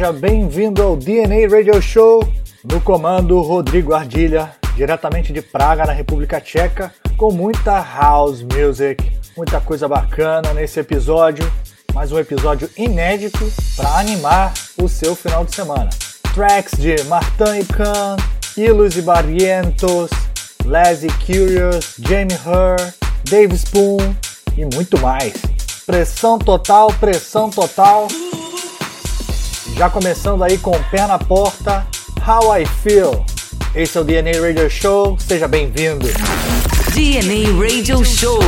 Seja bem-vindo ao DNA Radio Show. No comando, Rodrigo Ardilha, diretamente de Praga, na República Tcheca, com muita house music, muita coisa bacana nesse episódio. Mais um episódio inédito para animar o seu final de semana. Tracks de Martin Khan, Ilus e Barrientos, Leslie Curious, Jamie Herr, Dave Spoon e muito mais. Pressão total, pressão total. Já começando aí com o pé na porta, How I Feel. Esse é o DNA Radio Show, seja bem-vindo. DNA Radio Show.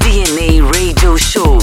DNA Radio Show.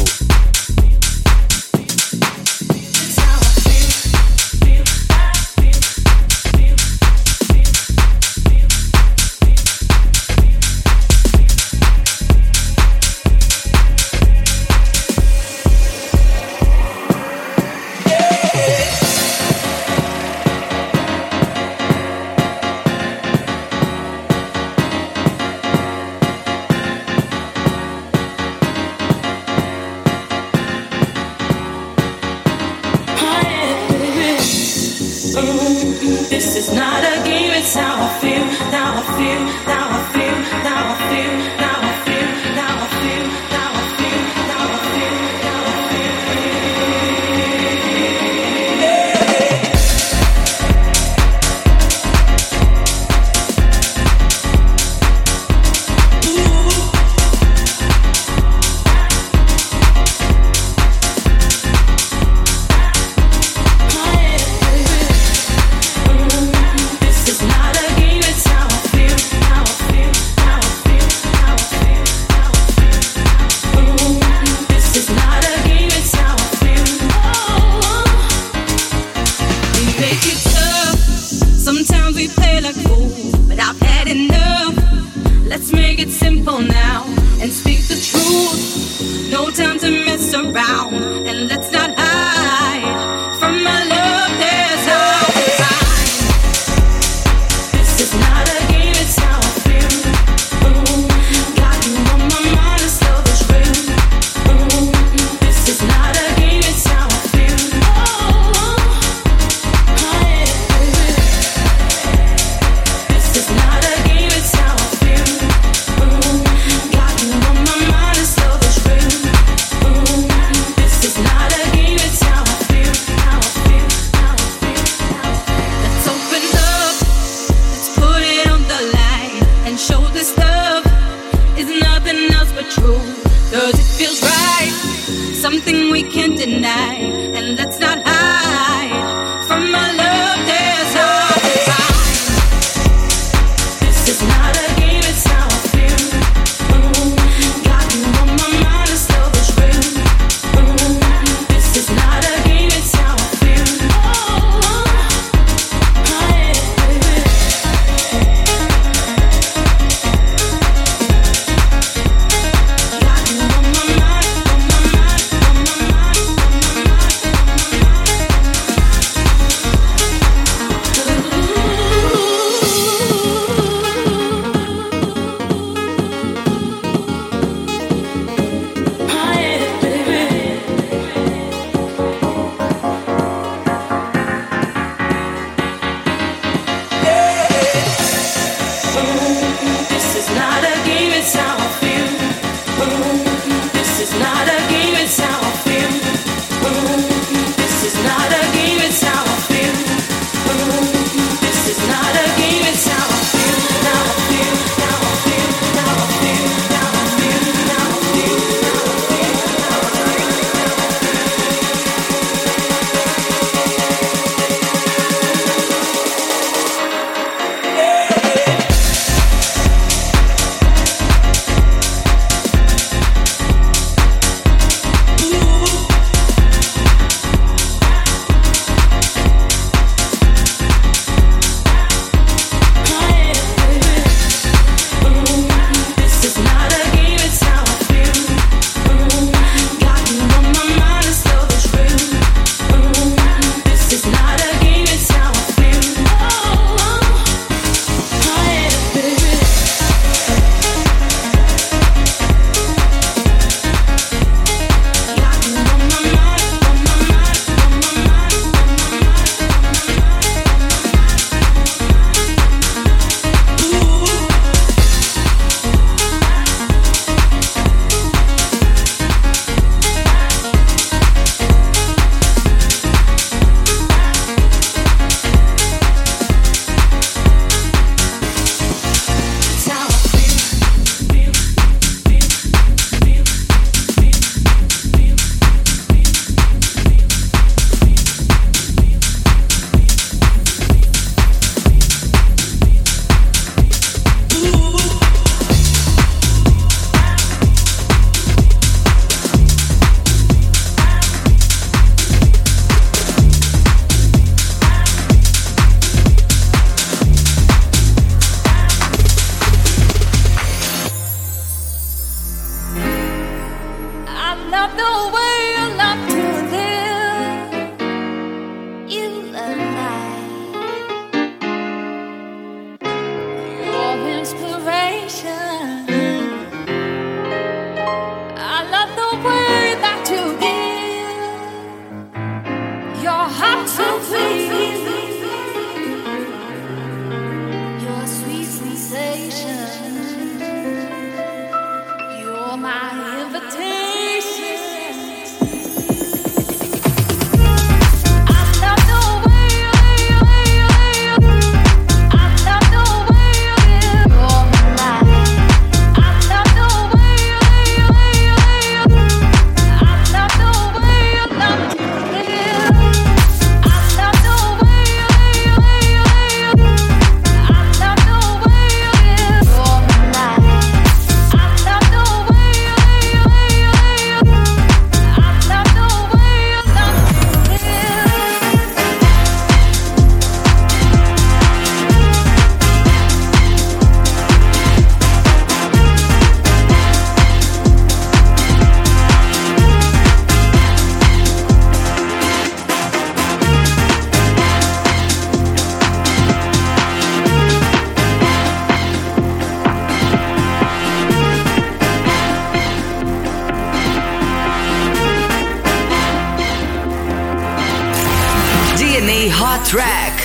track.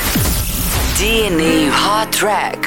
Hot Track.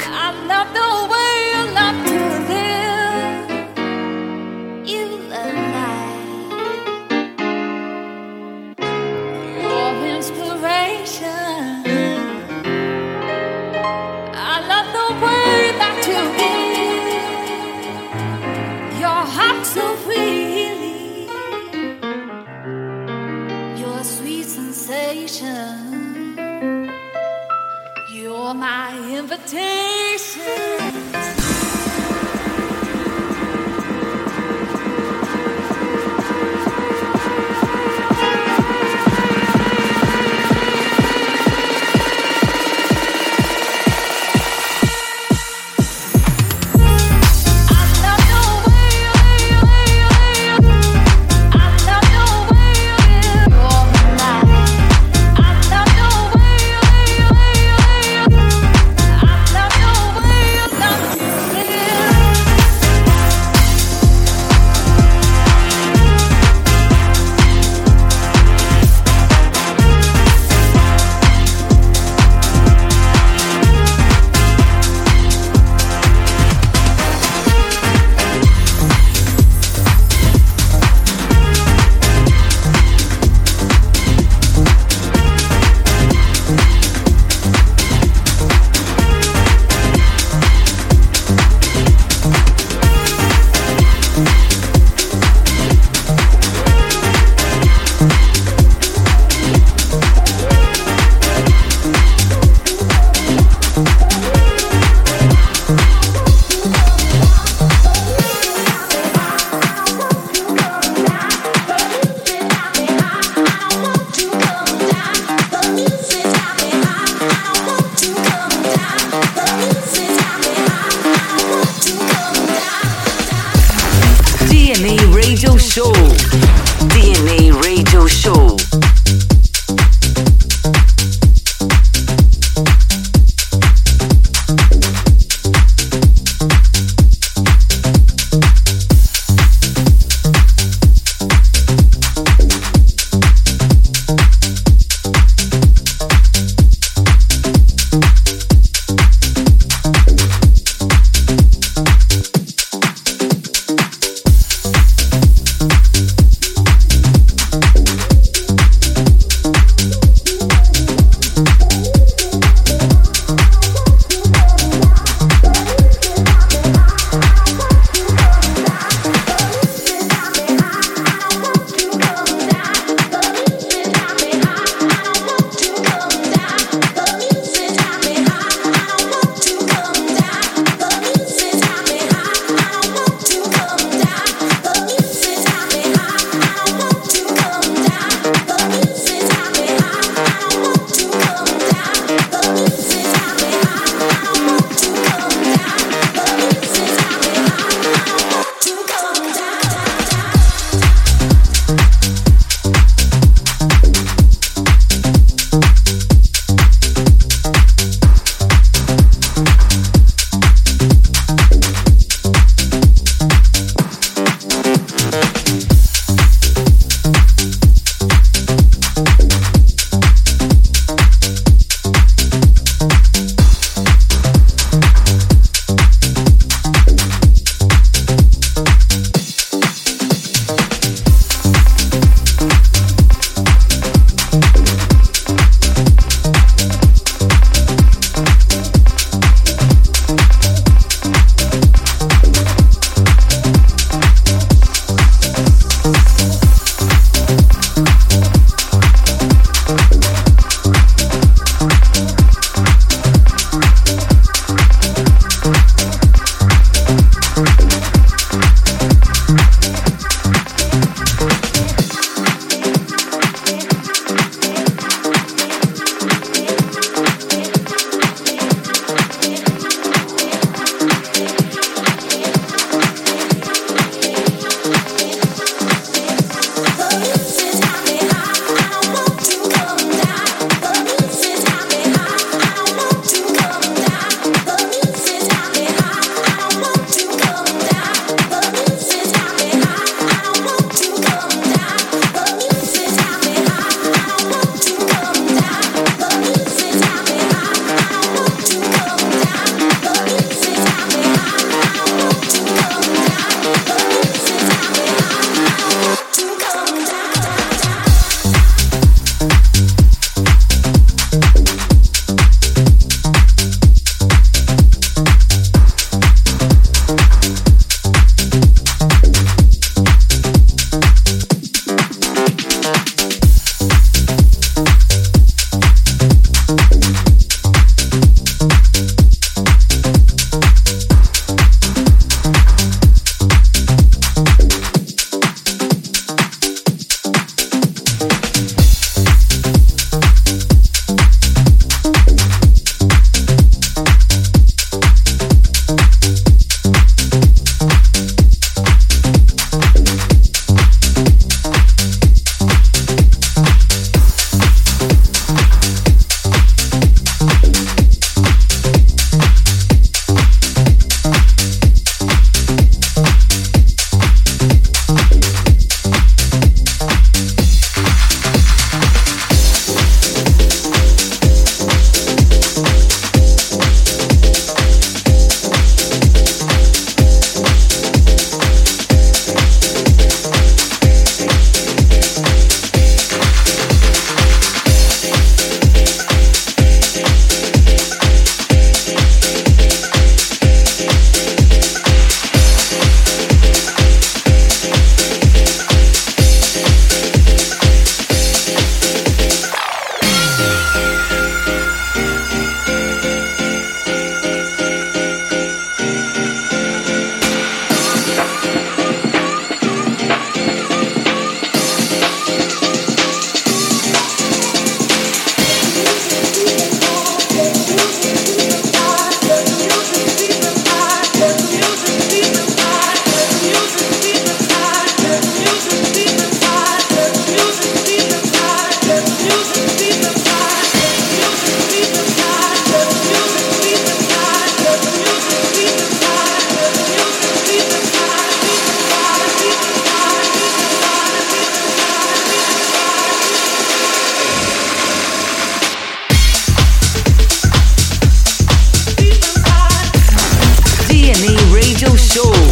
show.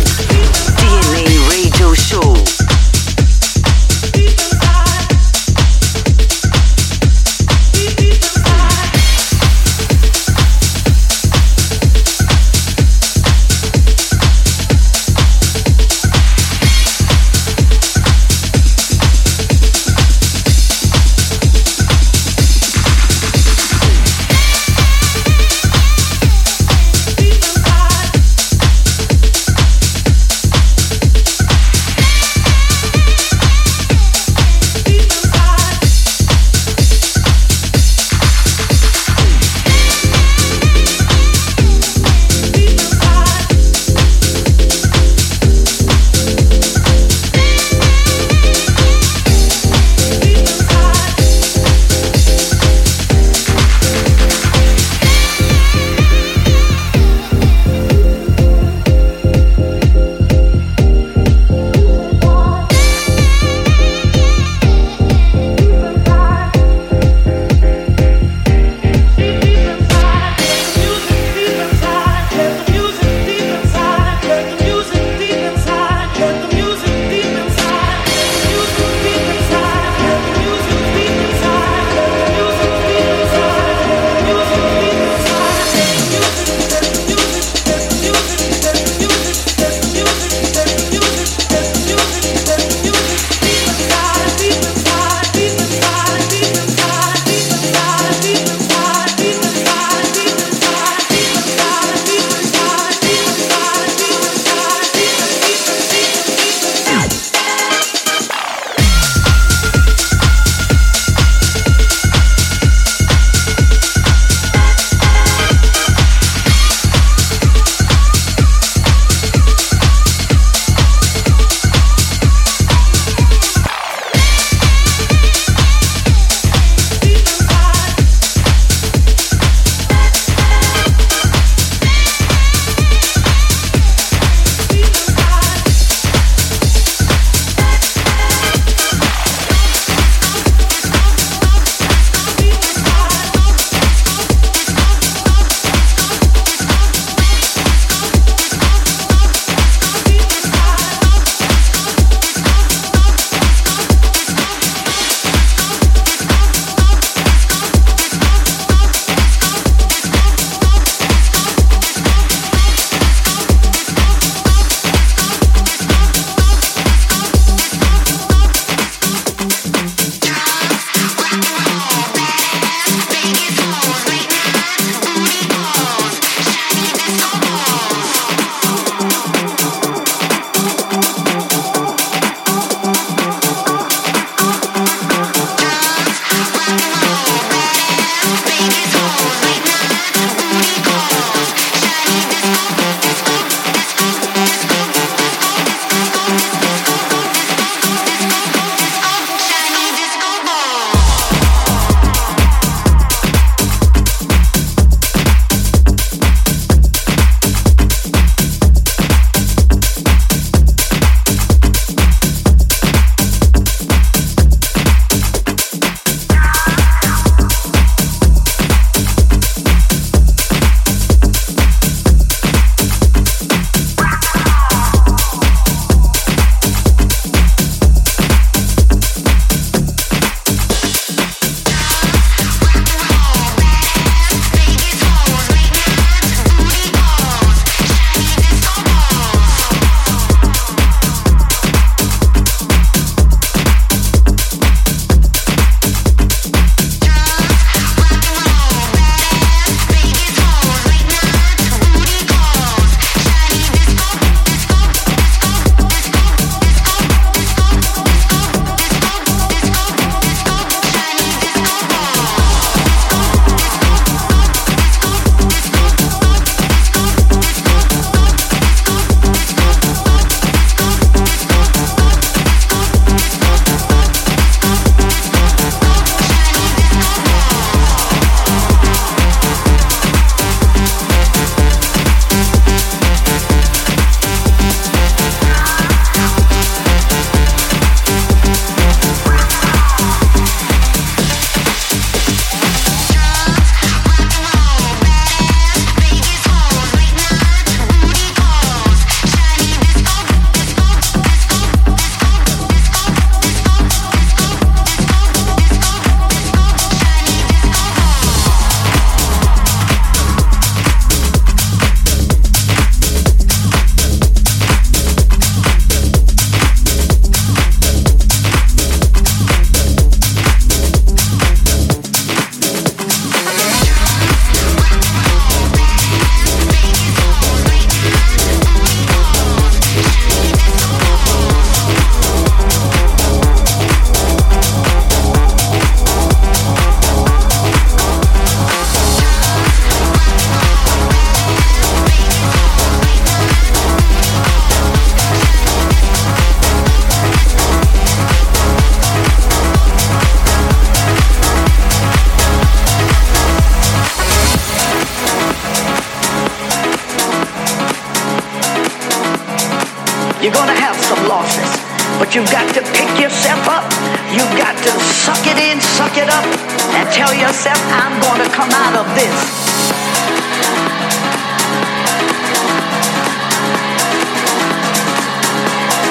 But you've got to pick yourself up. You've got to suck it in, suck it up, and tell yourself, I'm going to come out of this.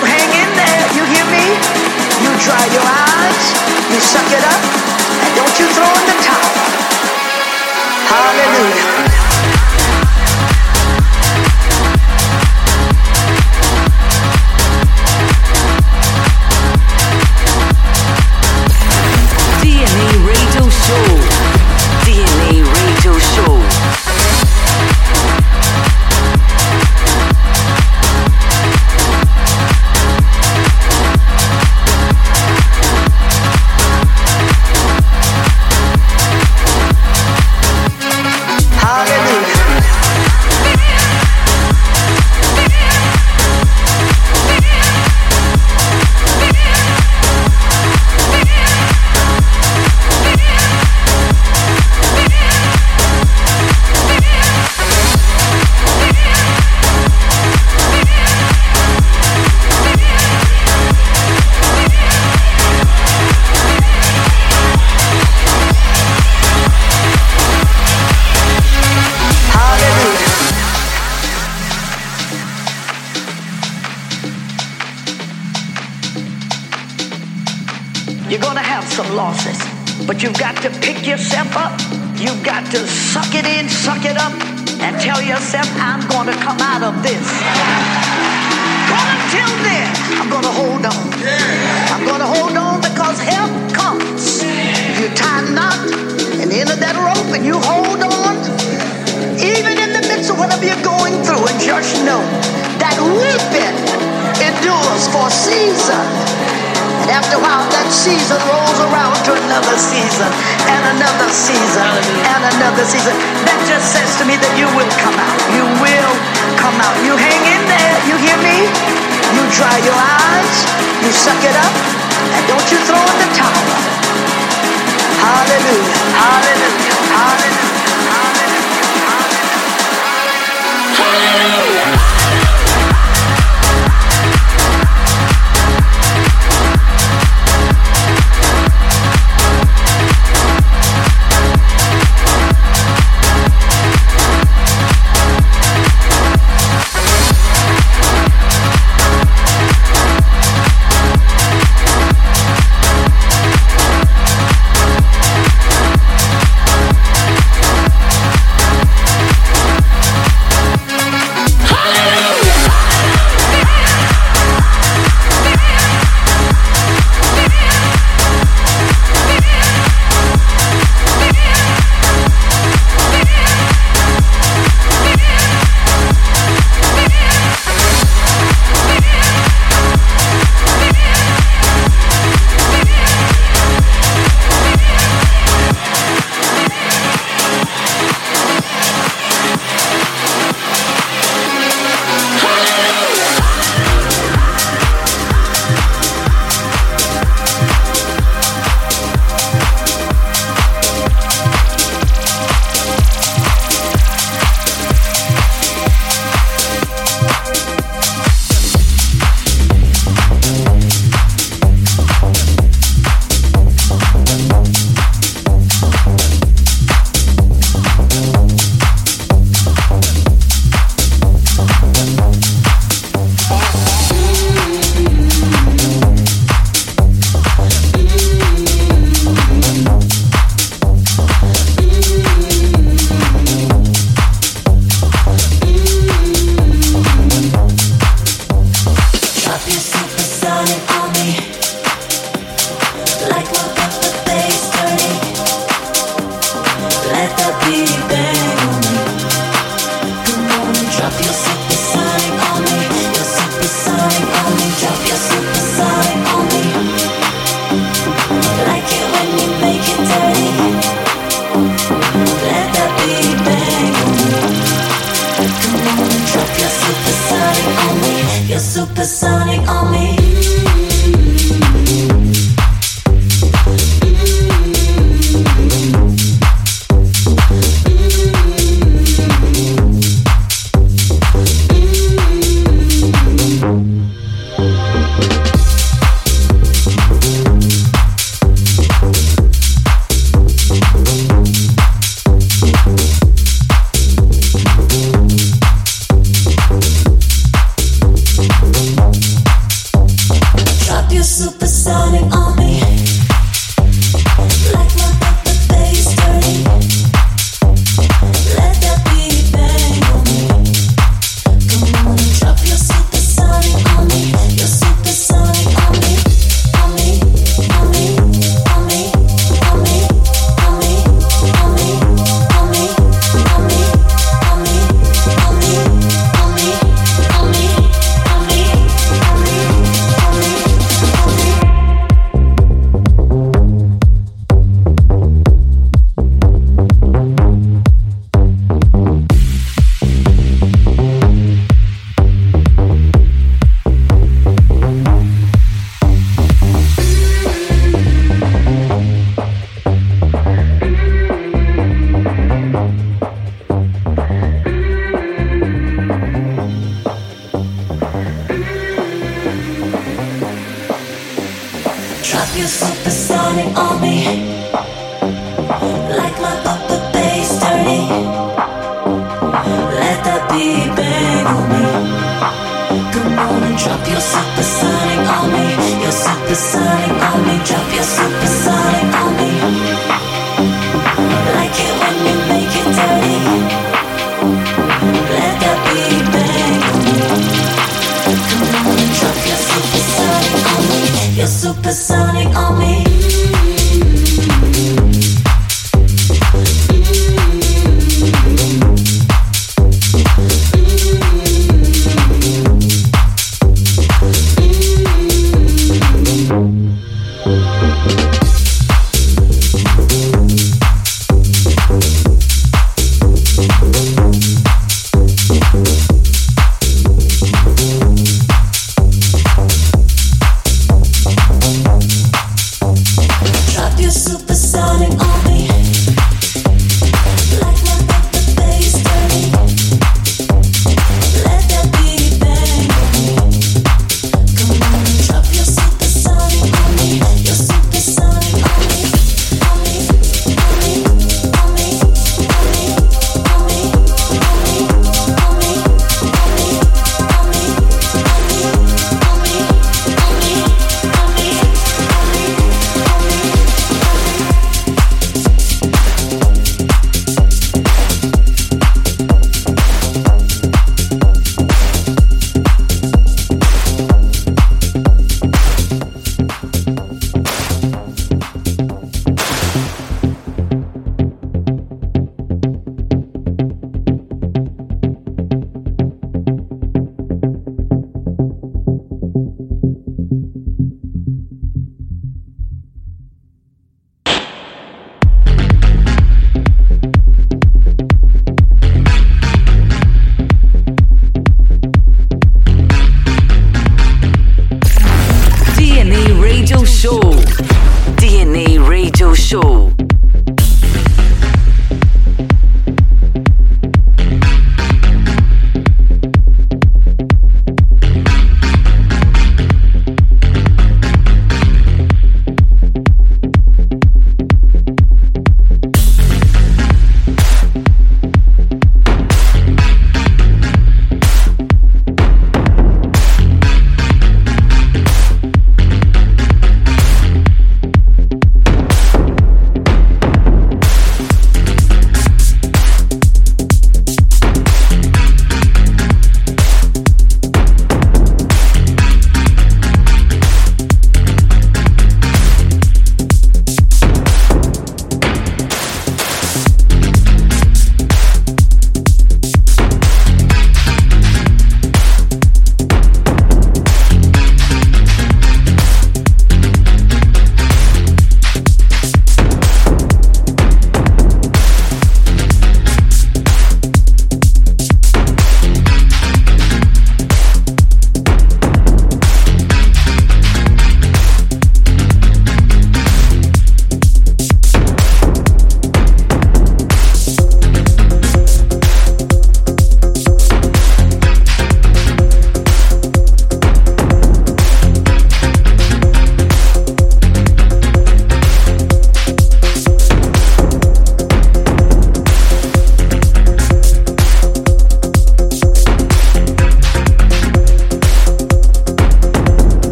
Hang in there, you hear me? You dry your eyes, you suck it up, and don't you throw in the towel. Hallelujah. But until then, I'm gonna hold on. I'm gonna hold on because help comes. You tie a knot and end of that rope and you hold on. Even in the midst of whatever you're going through, and just know that weeping endures for a season. After a while, that season rolls around to another season and another season and another season. That just says to me that you will come out. You will come out. You hang in there. You hear me? You dry your eyes. You suck it up. And don't you throw in the towel. Hallelujah. Hallelujah. Hallelujah. Hallelujah. Hallelujah.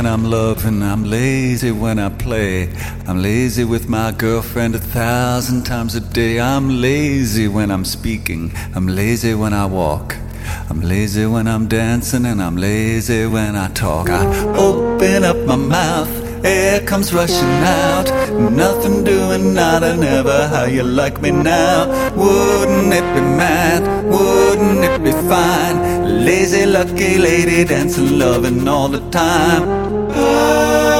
When I'm loving, I'm lazy when I play. I'm lazy with my girlfriend a thousand times a day. I'm lazy when I'm speaking, I'm lazy when I walk. I'm lazy when I'm dancing and I'm lazy when I talk. I open up my mouth, air comes rushing out. Nothing doing, not and never how you like me now. Wouldn't it be mad? Wouldn't it be fine? Lazy, lucky lady dancing, loving all the time. I'm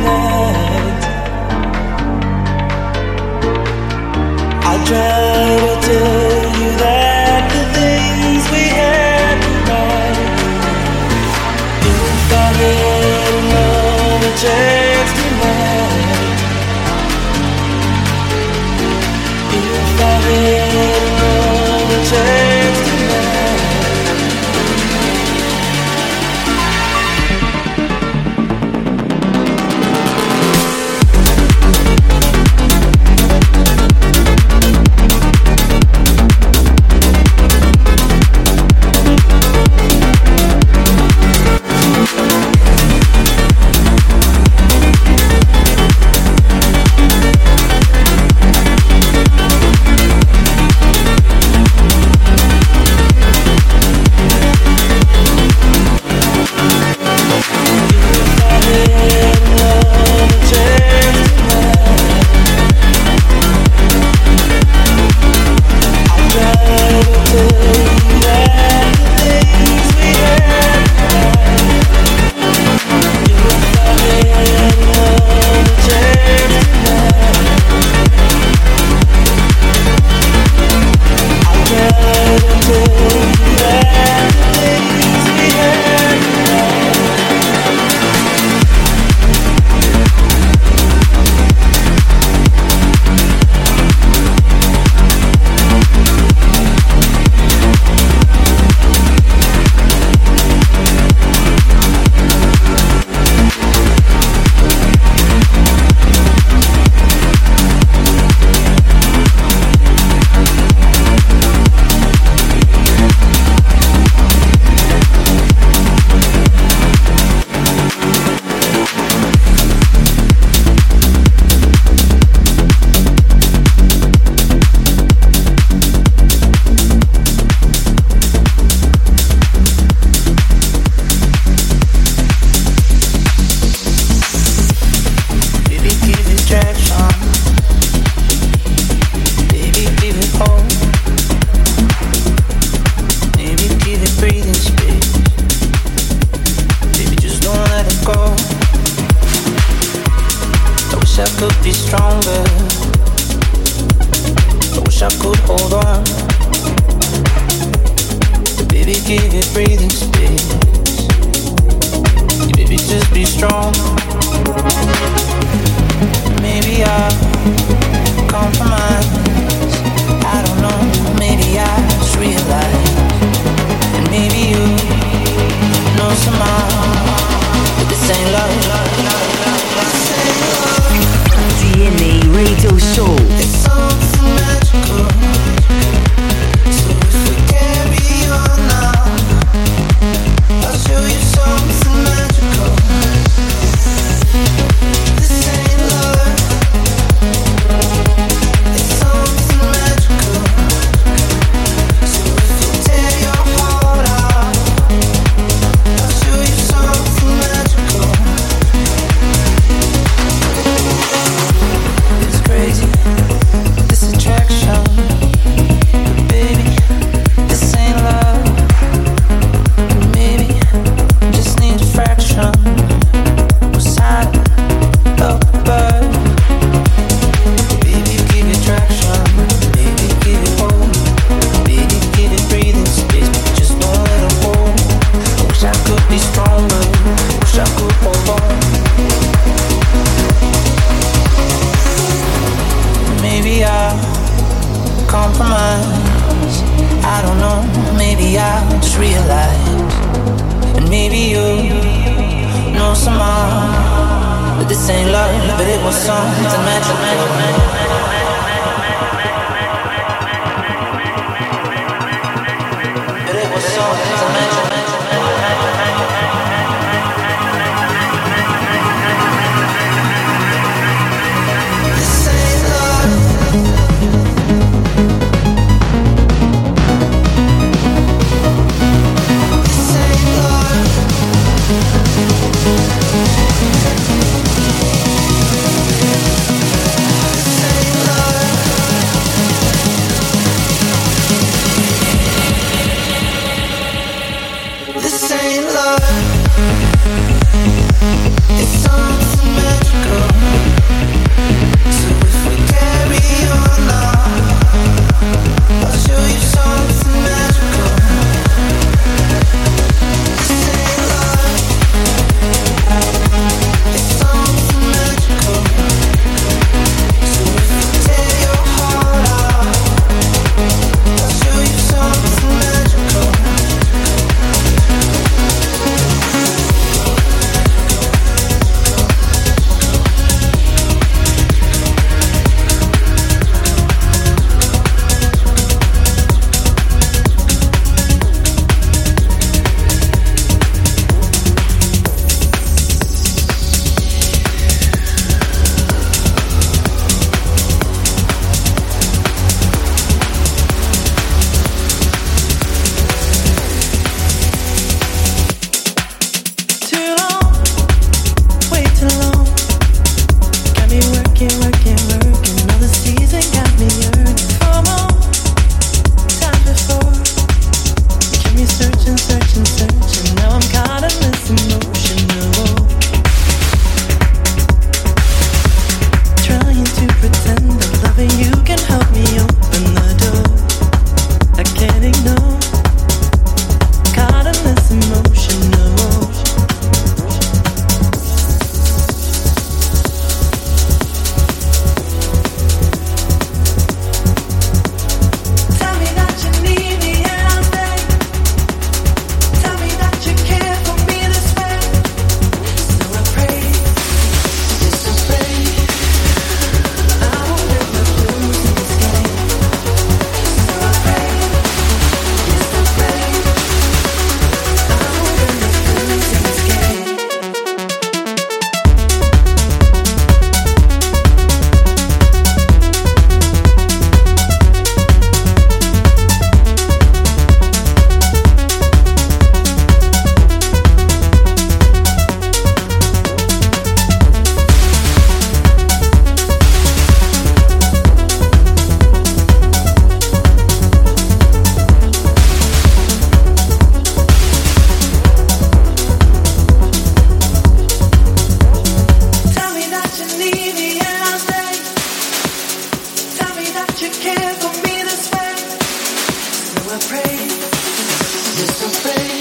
Just just afraid.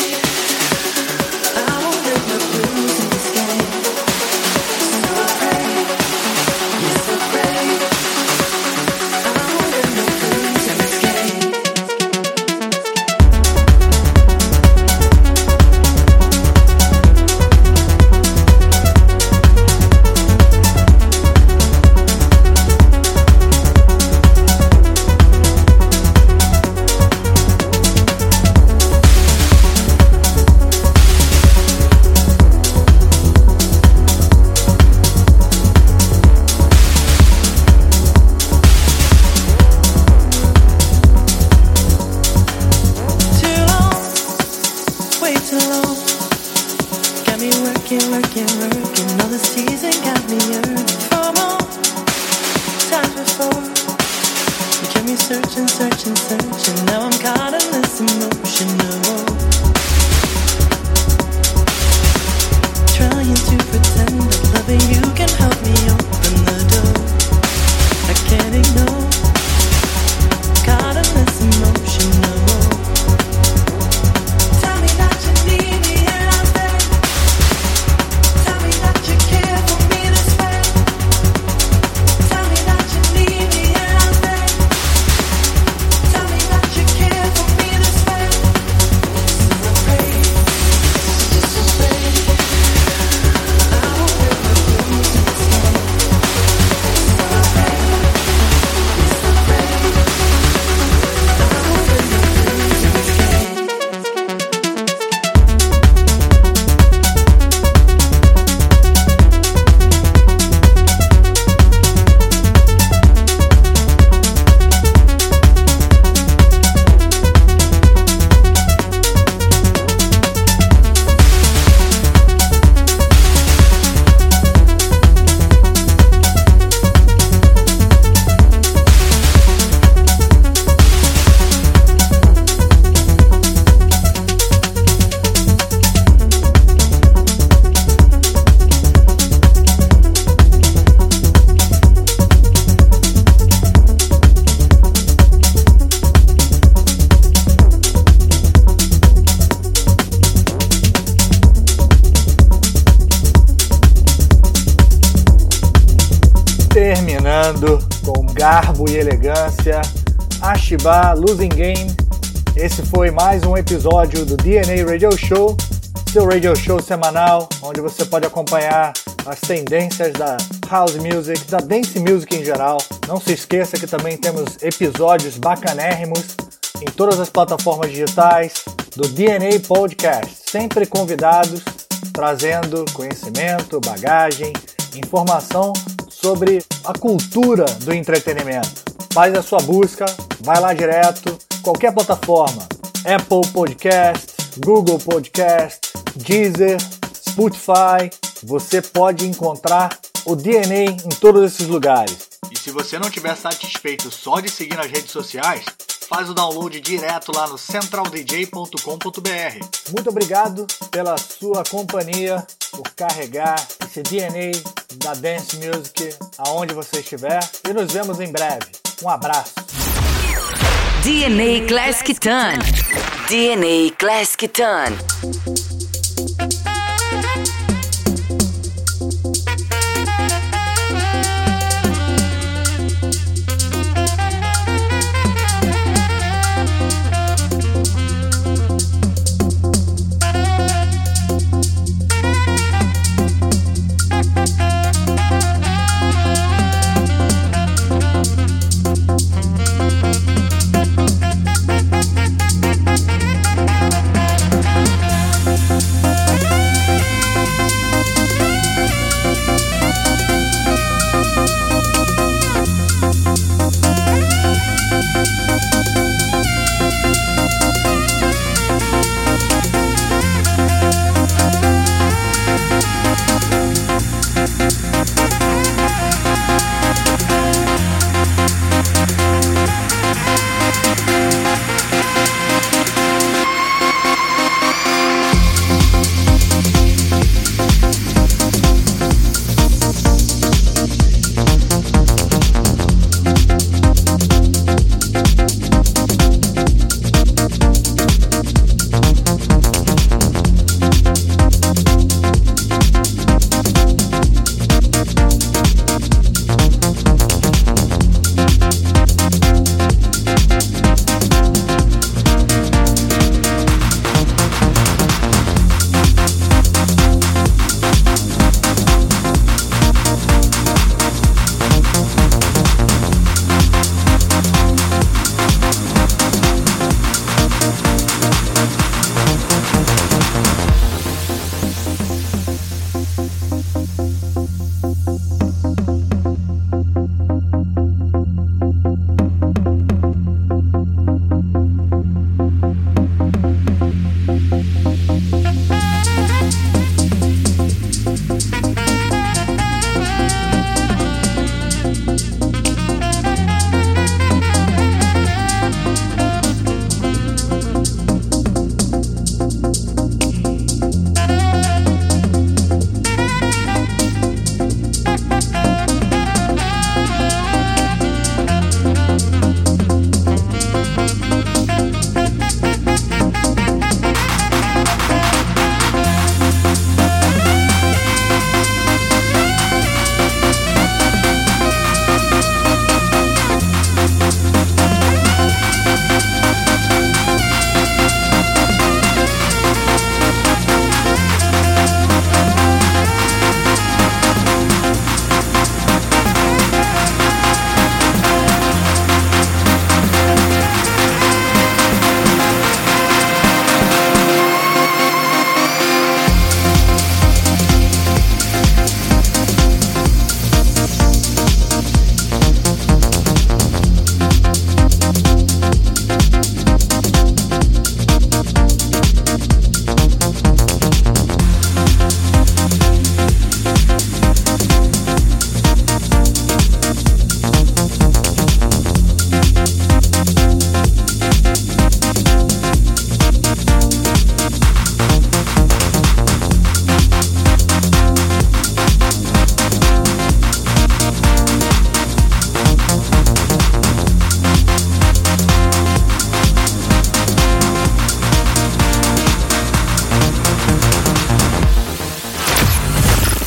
Elegância, Ashiba Losing Game. Esse foi mais um episódio do DNA Radio Show, seu radio show semanal, onde você pode acompanhar as tendências da house music, da dance music em geral. Não se esqueça que também temos episódios bacanérrimos em todas as plataformas digitais do DNA Podcast, sempre convidados trazendo conhecimento, bagagem, informação sobre a cultura do entretenimento. Faz a sua busca, vai lá direto, qualquer plataforma, Apple Podcast, Google Podcast, Deezer, Spotify, você pode encontrar o DNA em todos esses lugares. E se você não estiver satisfeito só de seguir nas redes sociais, faz o download direto lá no centraldj.com.br. Muito obrigado pela sua companhia, por carregar esse DNA da Dance Music aonde você estiver e nos vemos em breve. Um abraço. DNA Classic Ton. DNA Classic Ton.